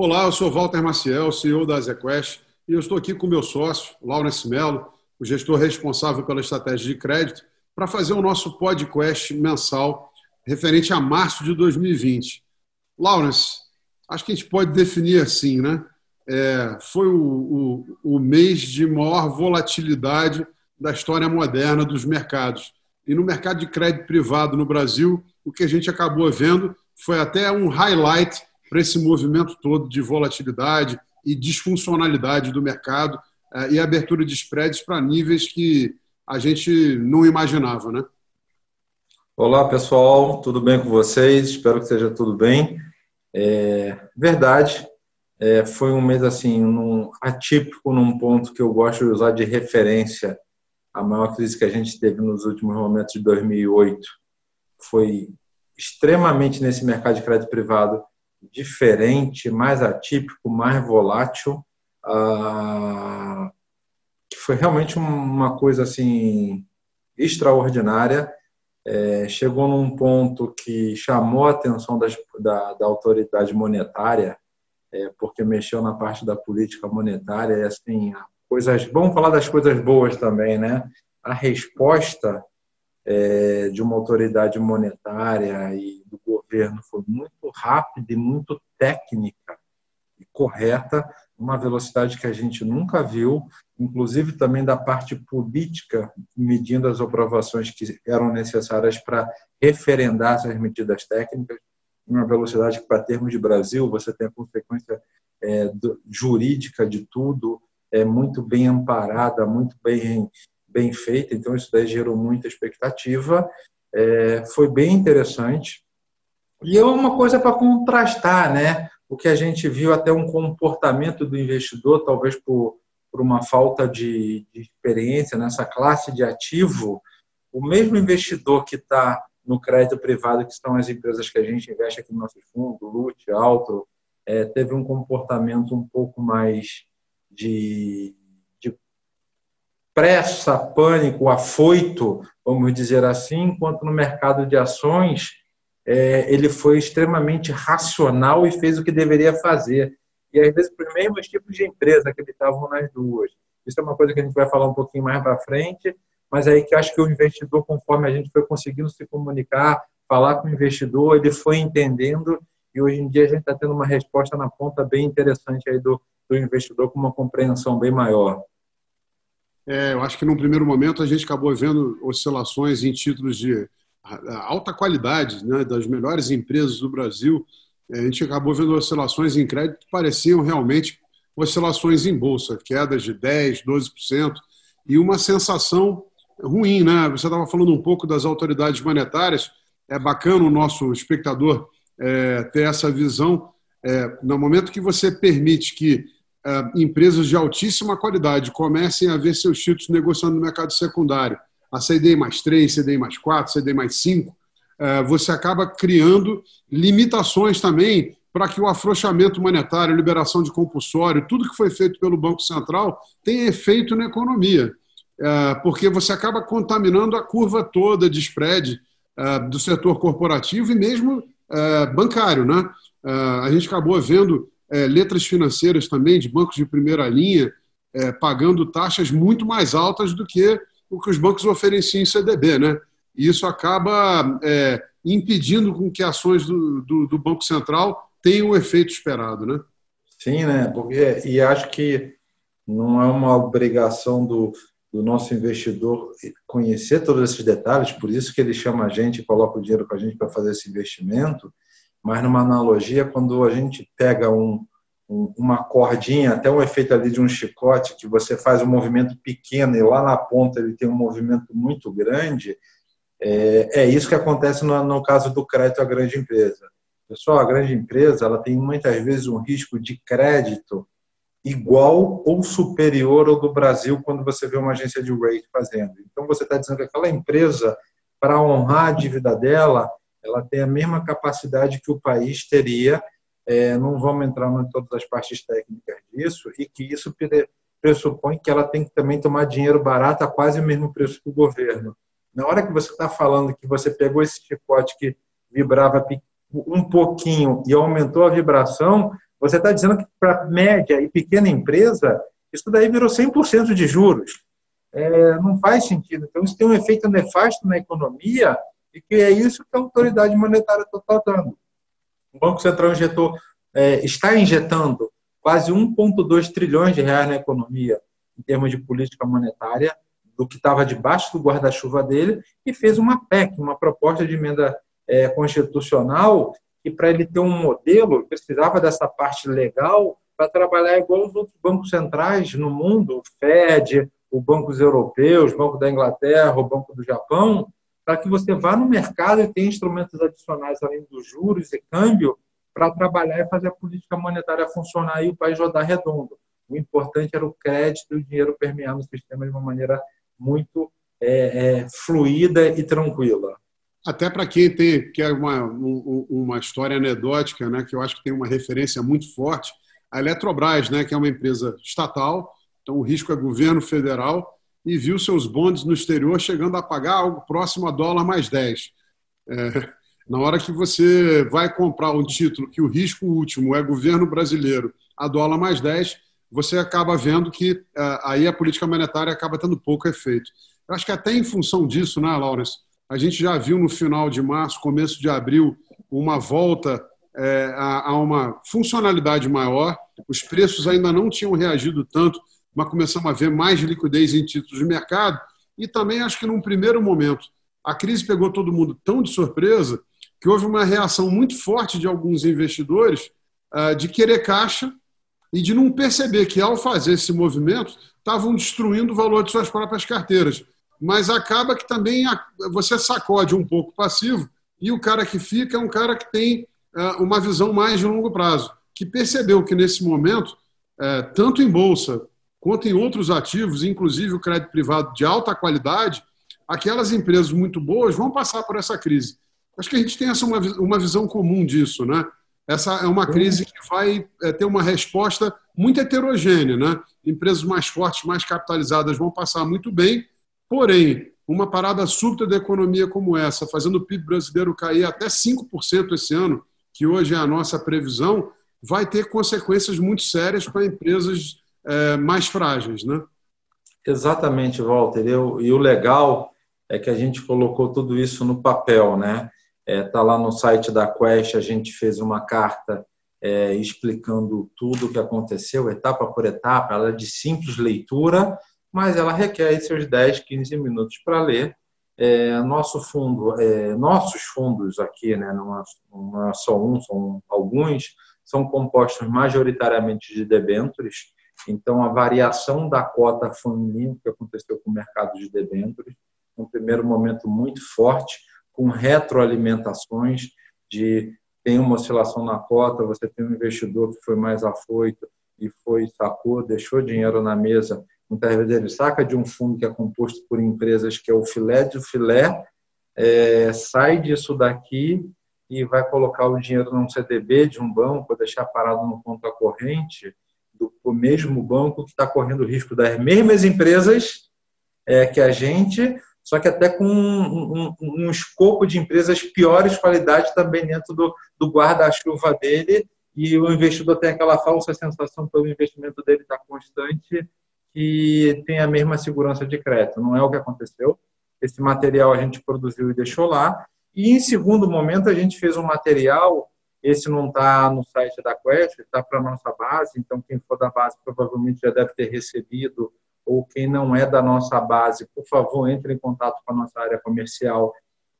Olá, eu sou Walter Maciel, CEO da ZQuest, e eu estou aqui com meu sócio, Laurence Mello, o gestor responsável pela estratégia de crédito, para fazer o nosso podcast mensal referente a março de 2020. Laurence, acho que a gente pode definir assim, né? É, foi o, o, o mês de maior volatilidade da história moderna dos mercados. E no mercado de crédito privado no Brasil, o que a gente acabou vendo foi até um highlight para esse movimento todo de volatilidade e disfuncionalidade do mercado eh, e abertura de spreads para níveis que a gente não imaginava, né? Olá, pessoal, tudo bem com vocês? Espero que esteja tudo bem. É, verdade, é, foi um mês assim, atípico num ponto que eu gosto de usar de referência. A maior crise que a gente teve nos últimos momentos de 2008 foi extremamente nesse mercado de crédito privado diferente, mais atípico, mais volátil, ah, que foi realmente uma coisa assim extraordinária. É, chegou num ponto que chamou a atenção das, da, da, autoridade monetária, é, porque mexeu na parte da política monetária. E, assim, coisas, vamos falar das coisas boas também, né? A resposta é, de uma autoridade monetária e governo foi muito rápida e muito técnica e correta, uma velocidade que a gente nunca viu, inclusive também da parte política, medindo as aprovações que eram necessárias para referendar essas medidas técnicas, uma velocidade que, para termos de Brasil, você tem a consequência é, jurídica de tudo, é muito bem amparada, muito bem bem feita, então isso daí gerou muita expectativa. É, foi bem interessante. E é uma coisa para contrastar, né? O que a gente viu até um comportamento do investidor, talvez por, por uma falta de, de experiência nessa classe de ativo, o mesmo investidor que está no crédito privado, que são as empresas que a gente investe aqui no nosso fundo, LUT, Altro, é, teve um comportamento um pouco mais de pressa, pânico, afoito, vamos dizer assim, enquanto no mercado de ações é, ele foi extremamente racional e fez o que deveria fazer. E às vezes os mesmos tipos de empresa que estavam nas duas. Isso é uma coisa que a gente vai falar um pouquinho mais para frente, mas aí que acho que o investidor, conforme a gente foi conseguindo se comunicar, falar com o investidor, ele foi entendendo e hoje em dia a gente está tendo uma resposta na ponta bem interessante aí do, do investidor com uma compreensão bem maior. É, eu acho que num primeiro momento a gente acabou vendo oscilações em títulos de alta qualidade, né, das melhores empresas do Brasil. É, a gente acabou vendo oscilações em crédito que pareciam realmente oscilações em bolsa, quedas de 10%, 12%, e uma sensação ruim. Né? Você estava falando um pouco das autoridades monetárias, é bacana o nosso espectador é, ter essa visão. É, no momento que você permite que uh, empresas de altíssima qualidade comecem a ver seus títulos negociando no mercado secundário, a CDI mais 3, CDI mais 4, CDI mais 5, uh, eh, você acaba criando limitações também para que o afrouxamento monetário, liberação de compulsório, tudo que foi feito pelo Banco Central tenha efeito na economia, uh, porque você acaba contaminando a curva toda de spread do setor corporativo e mesmo bancário. Né? a gente acabou vendo é, letras financeiras também, de bancos de primeira linha, é, pagando taxas muito mais altas do que o que os bancos ofereciam em CDB. Né? E isso acaba é, impedindo com que ações do, do, do, Banco Central tenham o efeito esperado. Né? Sim, né? Porque, e acho que não é uma obrigação do, do nosso investidor conhecer todos esses detalhes, por isso que ele chama a gente e coloca o dinheiro com a gente para fazer esse investimento, mas numa analogia, quando a gente pega um, um, uma cordinha, até um efeito ali de um chicote, que você faz um movimento pequeno e lá na ponta ele tem um movimento muito grande, é, é isso que acontece no, no caso do crédito à grande empresa. Pessoal, a grande empresa ela tem muitas vezes um risco de crédito igual ou superior ao do Brasil quando você vê uma agência de rate fazendo. Então você está dizendo que aquela empresa, para honrar a dívida dela, ela tem a mesma capacidade que o país teria, é, não vamos entrar em todas as partes técnicas disso, e que isso pressupõe que ela tem que também tomar dinheiro barato a quase o mesmo preço que o governo. Na hora que você está falando que você pegou esse chicote que vibrava um pouquinho e aumentou a vibração, Você está dizendo que para média e pequena empresa, isso daí virou 100% de juros. É, não faz sentido. Então, isso tem um efeito nefasto na economia e que é isso que a autoridade monetária está dando. O Banco Central injetou, é, está injetando quase 1,2 trilhões de reais na economia em termos de política monetária, do que estava debaixo do guarda-chuva dele, e fez uma PEC, uma proposta de emenda é, constitucional, que para ele ter um modelo, precisava dessa parte legal para trabalhar igual os outros bancos centrais no mundo, o FED, os bancos europeus, o Banco da Inglaterra, o Banco do Japão, para que você vá no mercado e tenha instrumentos adicionais além dos juros e câmbio para trabalhar e fazer a política monetária funcionar e o país rodar redondo. O importante era o crédito e o dinheiro permear no sistema de uma maneira muito é, é, fluida e tranquila. Até para quem tem que é uma, uma história anedótica, né, que eu acho que tem uma referência muito forte, a Eletrobras, né, que é uma empresa estatal, então o risco é governo federal, e viu seus bondes no exterior chegando a pagar algo próximo a dólar mais 10. É, na hora que você vai comprar um título que o risco último é governo brasileiro a dólar mais 10, você acaba vendo que uh, aí a política monetária acaba tendo pouco efeito. Eu acho que até em função disso, né, Lawrence, a gente já viu no final de março, começo de abril, uma volta é, a, a, uma funcionalidade maior. Os preços ainda não tinham reagido tanto, mas começamos a ver mais liquidez em títulos de mercado. E também acho que num primeiro momento a crise pegou todo mundo tão de surpresa que houve uma reação muito forte de alguns investidores uh, de querer caixa e de não perceber que, ao fazer esse movimento, estavam destruindo o valor de suas próprias carteiras. Mas acaba que também você sacode um pouco passivo e o cara que fica é um cara que tem é, uma visão mais de longo prazo, que percebeu que, nesse momento, é, tanto em bolsa quanto em outros ativos, inclusive o crédito privado de alta qualidade, aquelas empresas muito boas vão passar por essa crise. Acho que a gente tem essa uma, uma visão comum disso, né? essa é uma crise que vai é, ter uma resposta muito heterogênea. Né? Empresas mais fortes, mais capitalizadas vão passar muito bem, porém, uma parada súbita da economia como essa, fazendo o PIB brasileiro cair até 5% esse ano, que hoje é a nossa previsão, vai ter consequências muito sérias para empresas é, mais frágeis. Né? Exatamente, Walter. e o legal é que a gente colocou tudo isso no papel, né? Está é, lá no site da Quest, a gente fez uma carta é, explicando tudo o que aconteceu, etapa por etapa. Ela é de simples leitura, mas ela requer seus 10, 15 minutos para ler. É, nosso fundo, é, nossos fundos aqui, né, não, é, não é só um, são alguns, são compostos majoritariamente de debêntures. Então, a variação da cota foi um limpo que aconteceu com o mercado de debêntures. Um primeiro momento muito forte, com retroalimentações de tem uma oscilação na cota, você tem um investidor que foi mais afoito e foi, sacou, deixou dinheiro na mesa, muitas vezes ele saca de um fundo que é composto por empresas que é o filé do filé, é, sai disso daqui e vai colocar o dinheiro num CDB de um banco, deixar parado no conta corrente do, do mesmo banco que está correndo o risco das mesmas empresas é, que a gente, só que até com um, um, um escopo de empresas piores qualidade também dentro do, do guarda-chuva dele, e o investidor tem aquela falsa sensação que o investimento dele está constante e tem a mesma segurança de crédito. Não é o que aconteceu. Esse material a gente produziu e deixou lá. E em segundo momento a gente fez um material, esse não está no site da Quest, está para a nossa base, então quem for da base provavelmente já deve ter recebido ou quem não é da nossa base, por favor, entre em contato com a nossa área comercial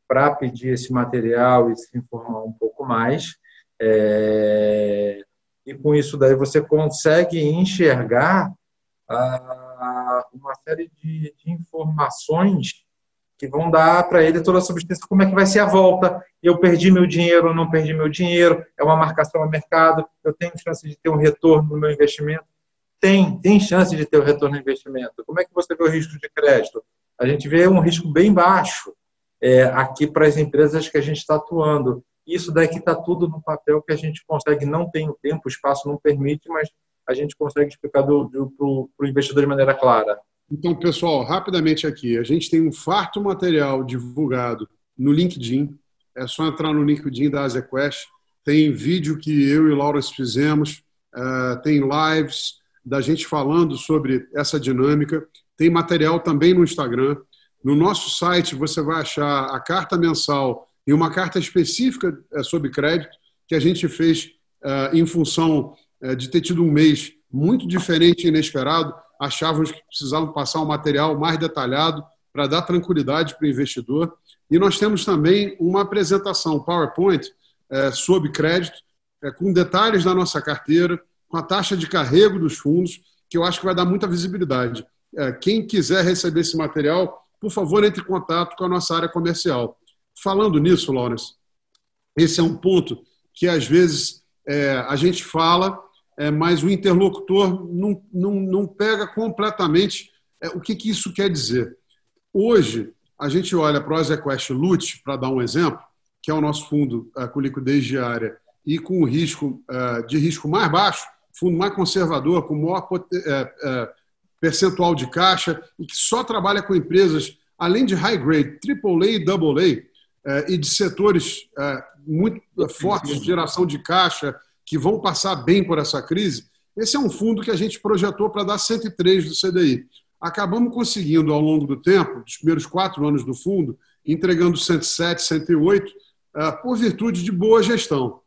para pedir esse material e se informar um pouco mais. É... E com isso daí você consegue enxergar ah, uma série de, de, informações que vão dar para ele toda a substância, como é que vai ser a volta, eu perdi meu dinheiro não perdi meu dinheiro, é uma marcação a mercado, eu tenho chance de ter um retorno no meu investimento tem, tem chance de ter o retorno do investimento. Como é que você vê o risco de crédito? A gente vê um risco bem baixo é, aqui para as empresas que a gente está atuando. Isso daqui está tudo no papel que a gente consegue, não tem o tempo, o espaço não permite, mas a gente consegue explicar para o investidor de maneira clara. Então, pessoal, rapidamente aqui, a gente tem um farto material divulgado no LinkedIn. É só entrar no LinkedIn da AsiaQuest. Tem vídeo que eu e Laura fizemos tem lives da gente falando sobre essa dinâmica, tem material também no Instagram. No nosso site você vai achar a carta mensal e uma carta específica sobre crédito que a gente fez em função de ter tido um mês muito diferente e inesperado. Achávamos que precisavam passar um material mais detalhado para dar tranquilidade para o investidor. E nós temos também uma apresentação PowerPoint é, sobre crédito, é, com detalhes da nossa carteira, com a taxa de carrego dos fundos, que eu acho que vai dar muita visibilidade. É, quem quiser receber esse material, por favor, entre em contato com a nossa área comercial. Falando nisso, Lawrence, esse é um ponto que às vezes é, a gente fala, é, mas o interlocutor não, não, não pega completamente é, o que, que isso quer dizer. Hoje, a gente olha para o Azequest Lute, para dar um exemplo, que é o nosso fundo uh, com liquidez diária e com risco uh, de risco mais baixo, fundo mais conservador, com maior uh, percentual de caixa e que só trabalha com empresas, além de high grade, AAA e AA, e de setores muito fortes de geração de caixa, que vão passar bem por essa crise, esse é um fundo que a gente projetou para dar 103 do CDI acabamos conseguindo, ao longo do tempo, dos primeiros quatro anos do fundo, entregando 107, 108, eh, por virtude de boa gestão.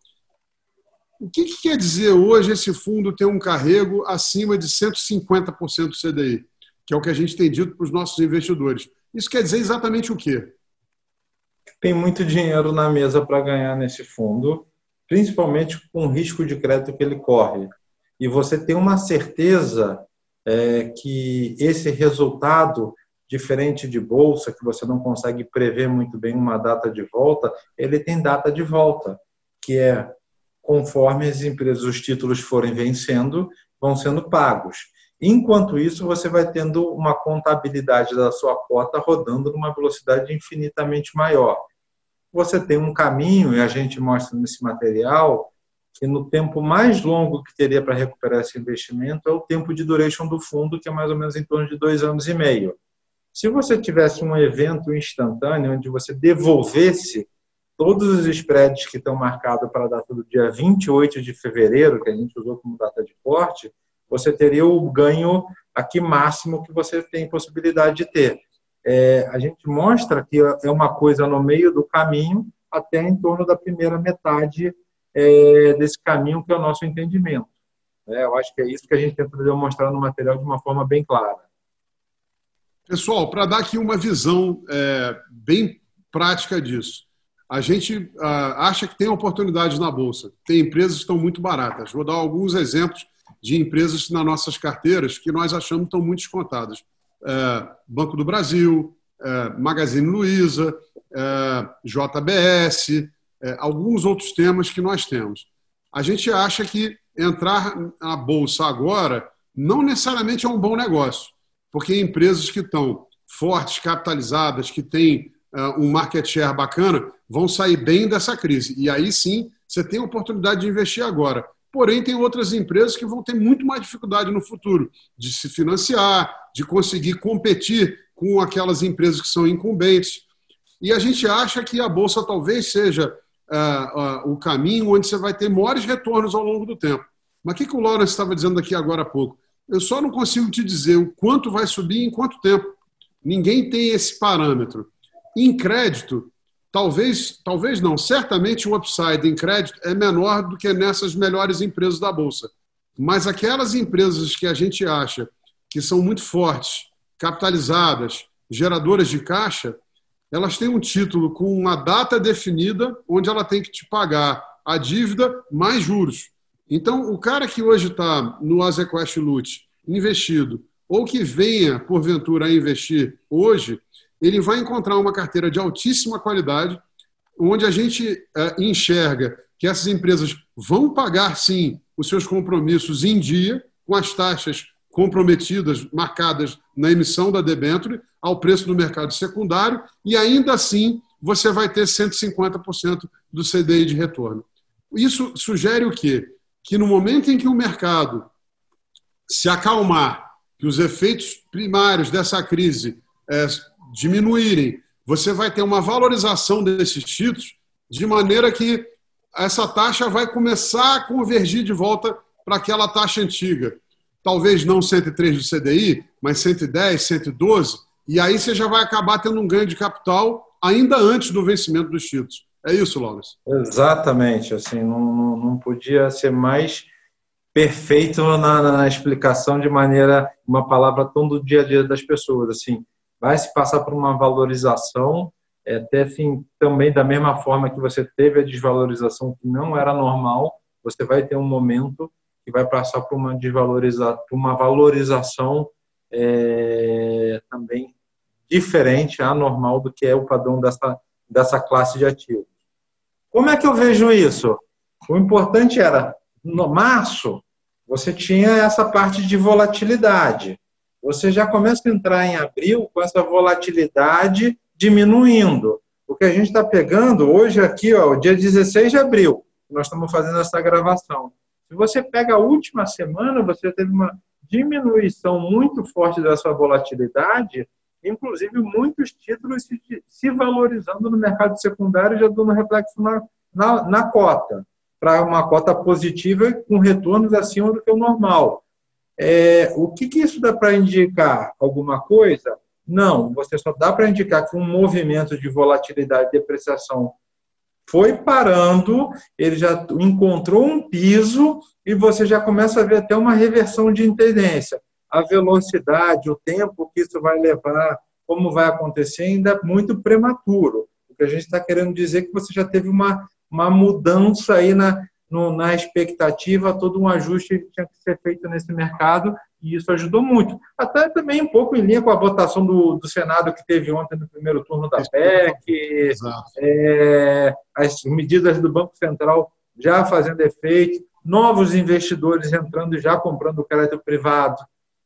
O que, que quer dizer hoje esse fundo ter um carrego acima de 150% do CDI, que é o que a gente tem dito para os nossos investidores? Isso quer dizer exatamente o quê? Tem muito dinheiro na mesa para ganhar nesse fundo, principalmente com o risco de crédito que ele corre. E você tem uma certeza é, que esse resultado, diferente de bolsa, que você não consegue prever muito bem uma data de volta, ele tem data de volta, que é conforme as empresas, os títulos forem vencendo, vão sendo pagos. Enquanto isso, você vai tendo uma contabilidade da sua cota rodando numa velocidade infinitamente maior. Você tem um caminho, e a gente mostra nesse material, que no tempo mais longo que teria para recuperar esse investimento é o tempo de duration do fundo, que é mais ou menos em torno de dois anos e meio. Se você tivesse um evento instantâneo onde você devolvesse todos os spreads que estão marcados para a data do dia 28 de fevereiro, que a gente usou como data de corte, você teria o ganho aqui máximo que você tem possibilidade de ter. É, a gente mostra que é uma coisa no meio do caminho até em torno da primeira metade é, desse caminho que é o nosso entendimento. É, eu acho que é isso que a gente tenta demonstrar no material de uma forma bem clara. Pessoal, para dar aqui uma visão é, bem prática disso, a gente acha que tem oportunidades na Bolsa. Tem empresas que estão muito baratas. Vou dar alguns exemplos de empresas nas nossas carteiras que nós achamos estão muito descontadas. É, Banco do Brasil, é, Magazine Luiza, é, JBS, alguns outros temas que nós temos. A gente acha que entrar na bolsa agora não necessariamente é um bom negócio, porque empresas que estão fortes, capitalizadas, que têm um market share bacana, vão sair bem dessa crise. E aí sim, você tem a oportunidade de investir agora. Porém, tem outras empresas que vão ter muito mais dificuldade no futuro de se financiar, de conseguir competir com aquelas empresas que são incumbentes. E a gente acha que a bolsa talvez seja uh, uh, o caminho onde você vai ter maiores retornos ao longo do tempo. Mas o que, que o Lawrence estava dizendo aqui agora há pouco? Eu só não consigo te dizer o quanto vai subir e em quanto tempo. Ninguém tem esse parâmetro. Em crédito, talvez, talvez não, certamente o upside em crédito é menor do que nessas melhores empresas da Bolsa. Mas aquelas empresas que a gente acha que são muito fortes, capitalizadas, geradoras de caixa, elas têm um título com uma data definida, onde ela tem que te pagar a dívida mais juros. Então, o cara que hoje está no Azequest Lute investido, ou que venha, porventura, a investir hoje, ele vai encontrar uma carteira de altíssima qualidade, onde a gente é, enxerga que essas empresas vão pagar, sim, os seus compromissos em dia, com as taxas comprometidas, marcadas na emissão da debênture, ao preço do mercado secundário, e ainda assim você vai ter 150% do CDI de retorno. Isso sugere o quê? Que no momento em que o mercado se acalmar, que os efeitos primários dessa crise é, diminuírem, você vai ter uma valorização desses títulos de maneira que essa taxa vai começar a convergir de volta para aquela taxa antiga. Talvez não 103 do CDI, mas 110, 112, e aí você já vai acabar tendo um ganho de capital ainda antes do vencimento dos títulos. É isso, Lawrence? Exatamente. Assim, não, não, podia ser mais perfeito na, na, explicação de maneira, uma palavra tão do dia a dia das pessoas. Assim, vai se passar por uma valorização, é, até assim, também da mesma forma que você teve a desvalorização que não era normal, você vai ter um momento que vai passar por uma desvalorização, uma valorização é, também diferente, anormal do que é o padrão dessa, dessa classe de ativos. Como é que eu vejo isso? O importante era, no março, você tinha essa parte de volatilidade. Você já começa a entrar em abril com essa volatilidade diminuindo. O que a gente está pegando hoje aqui, ó, dia 16 de abril, nós estamos fazendo essa gravação. Se você pega a última semana, você teve uma diminuição muito forte dessa volatilidade, inclusive muitos títulos se, se valorizando no mercado secundário, já dando reflexo na, na, na cota, para uma cota positiva com retornos acima do que o normal. É, o que, que isso dá para indicar? Alguma coisa? Não, você só dá para indicar que um movimento de volatilidade e depreciação foi parando, ele já encontrou um piso e você já começa a ver até uma reversão de tendência. A velocidade, o tempo que isso vai levar, como vai acontecer, ainda é muito prematuro. O que a gente está querendo dizer é que você já teve uma, uma mudança aí na, no, na expectativa, todo um ajuste que tinha que ser feito nesse mercado e isso ajudou muito. Até também um pouco em linha com a votação do, do Senado que teve ontem no primeiro turno da PEC, é, as medidas do Banco Central já fazendo efeito, novos investidores entrando e já comprando crédito privado.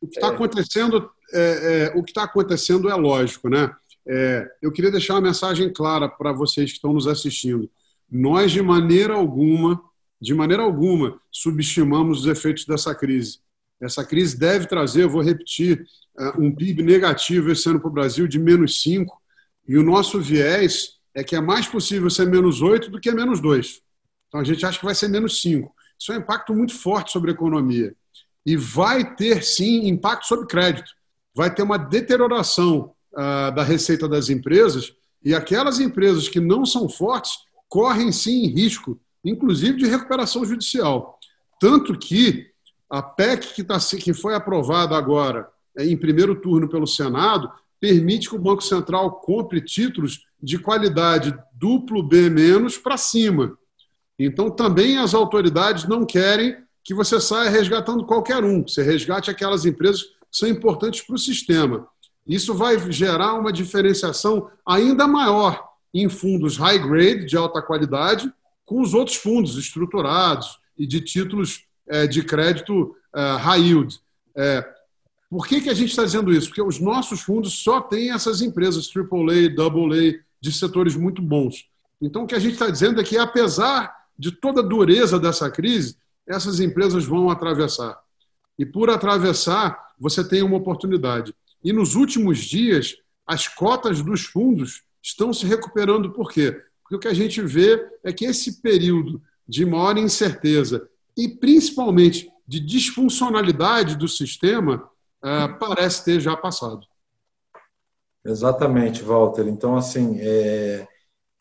O que está acontecendo, é, é, o que está acontecendo é lógico, né? É, eu queria deixar uma mensagem clara para vocês que estão nos assistindo. Nós, de maneira alguma, de maneira alguma, subestimamos os efeitos dessa crise. Essa crise deve trazer, eu vou repetir, eh, um PIB negativo esse ano para o Brasil de menos 5, e o nosso viés é que é mais possível ser menos 8 do que menos 2. Então a gente acha que vai ser menos 5. Isso é um impacto muito forte sobre a economia. E vai ter, sim, impacto sobre crédito. Vai ter uma deterioração uh, da receita das empresas, e aquelas empresas que não são fortes correm, sim, risco, inclusive de recuperação judicial. Tanto que a PEC que, tá, que foi aprovada agora é, em primeiro turno pelo Senado permite que o Banco Central compre títulos de qualidade duplo B para cima. Então, também as autoridades não querem que você saia resgatando qualquer um, você resgate aquelas empresas que são importantes para o sistema. Isso vai gerar uma diferenciação ainda maior em fundos high grade, de alta qualidade, com os outros fundos estruturados e de títulos é, de crédito é, high yield. É, por que, que a gente está dizendo isso? Porque os nossos fundos só têm essas empresas AAA, AA, de setores muito bons. Então, o que a gente está dizendo é que, apesar de toda a dureza dessa crise, essas empresas vão atravessar. E por atravessar, você tem uma oportunidade. E nos últimos dias, as cotas dos fundos estão se recuperando. Por quê? Porque o que a gente vê é que esse período de maior incerteza e principalmente de disfuncionalidade do sistema é, parece ter já passado. Exatamente, Walter. Então, assim, é...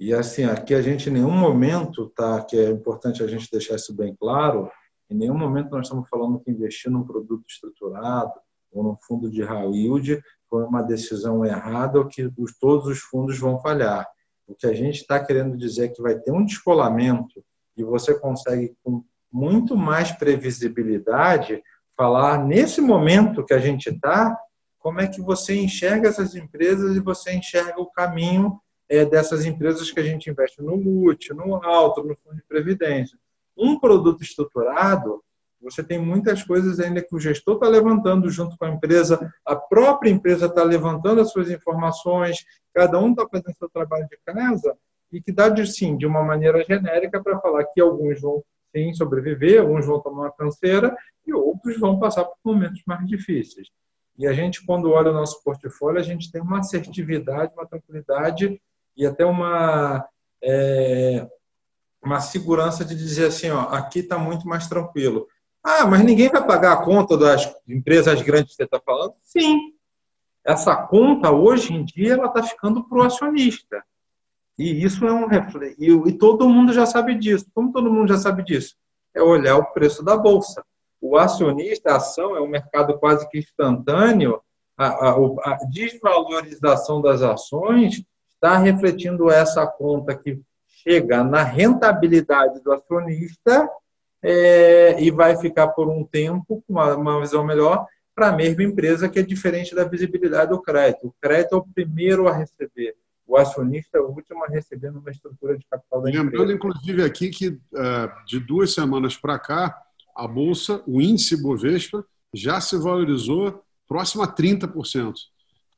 e assim, aqui a gente em nenhum momento, tá, que é importante a gente deixar isso bem claro, em nenhum momento nós estamos falando que investir num produto estruturado ou num fundo de high yield foi uma decisão errada ou que os, todos os fundos vão falhar. O que a gente está querendo dizer é que vai ter um descolamento e você consegue, com muito mais previsibilidade, falar nesse momento que a gente está, como é que você enxerga essas empresas e você enxerga o caminho é, dessas empresas que a gente investe no LUT, no Alto, no Fundo de Previdência. Um produto estruturado, você tem muitas coisas ainda que o gestor está levantando junto com a empresa, a própria empresa está levantando as suas informações, cada um está fazendo seu trabalho de casa, e que dá, de, sim, de uma maneira genérica para falar que alguns vão sim sobreviver, alguns vão tomar uma canseira e outros vão passar por momentos mais difíceis. E a gente, quando olha o nosso portfólio, a gente tem uma assertividade, uma tranquilidade e até uma, é, uma segurança de dizer assim, ó, aqui está muito mais tranquilo. Ah, mas ninguém vai pagar a conta das empresas grandes que você está falando? Sim. Essa conta, hoje em dia, ela está ficando para o acionista. E isso é um reflexo. E, todo mundo já sabe disso. Como todo mundo já sabe disso? É olhar o preço da bolsa. O acionista, a ação, é um mercado quase que instantâneo. A, a, a desvalorização das ações está refletindo essa conta que chega na rentabilidade do acionista é, e vai ficar por um tempo com uma, uma visão melhor para a mesma empresa que é diferente da visibilidade do crédito. O crédito é o primeiro a receber, o acionista é o último a receber numa estrutura de capital da empresa. Lembrando, inclusive, aqui que é, de duas semanas para cá, a Bolsa, o índice Bovespa, já se valorizou próximo a 30%.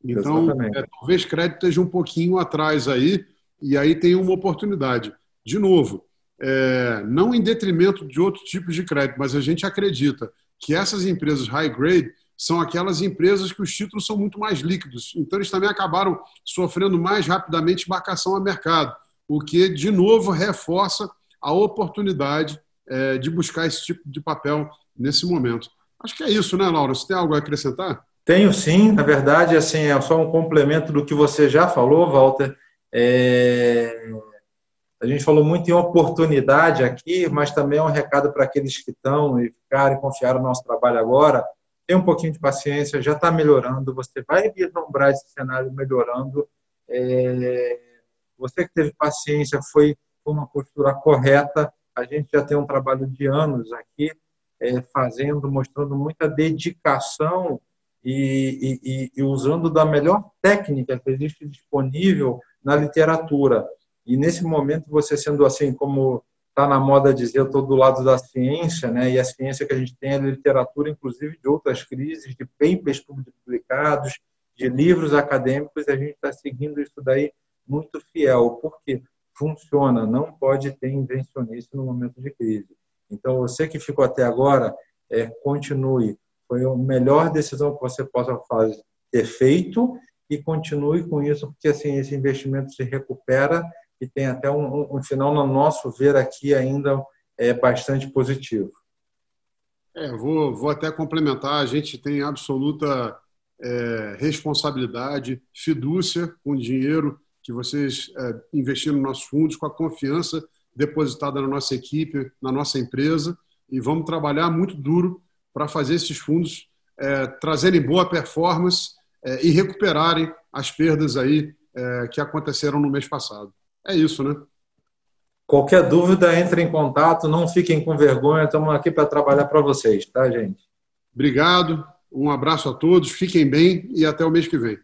Então, é, talvez crédito esteja um pouquinho atrás aí, e aí tem uma oportunidade. De novo, é, não em detrimento de outros tipos de crédito, mas a gente acredita que essas empresas high grade são aquelas empresas que os títulos são muito mais líquidos. Então, eles também acabaram sofrendo mais rapidamente embarcação a mercado, o que, de novo, reforça a oportunidade é, de buscar esse tipo de papel nesse momento. Acho que é isso, né, Laura? Você tem algo a acrescentar? Tenho sim, na verdade, assim, é só um complemento do que você já falou, Walter. É... A gente falou muito em oportunidade aqui, mas também é um recado para aqueles que estão e ficarem, confiar no nosso trabalho agora. Tem um pouquinho de paciência, já está melhorando, você vai vislumbrar esse cenário melhorando. É... Você que teve paciência, foi uma postura correta. A gente já tem um trabalho de anos aqui, é, fazendo, mostrando muita dedicação e, e, e usando da melhor técnica que existe disponível na literatura. E nesse momento, você sendo assim, como está na moda dizer, eu estou do lado da ciência, né? e a ciência que a gente tem é literatura, inclusive de outras crises, de papers publicados, de livros acadêmicos, e a gente está seguindo isso daí muito fiel, porque funciona, não pode ter invencionice no momento de crise. Então, você que ficou até agora, é, continue. Foi a melhor decisão que você possa fazer, ter feito e continue com isso, porque assim esse investimento se recupera e tem até um, um final, no nosso ver aqui, ainda é bastante positivo. É, vou, vou até complementar, a gente tem absoluta é, responsabilidade, fidúcia com o dinheiro que vocês é, investiram nos nossos fundos, com a confiança depositada na nossa equipe, na nossa empresa, e vamos trabalhar muito duro para fazer esses fundos é, trazerem boa performance é, e recuperarem as perdas aí é, que aconteceram no mês passado. É isso, né? Qualquer dúvida, entre em contato, não fiquem com vergonha, estamos aqui para trabalhar para vocês, tá, gente? Obrigado, um abraço a todos, fiquem bem e até o mês que vem.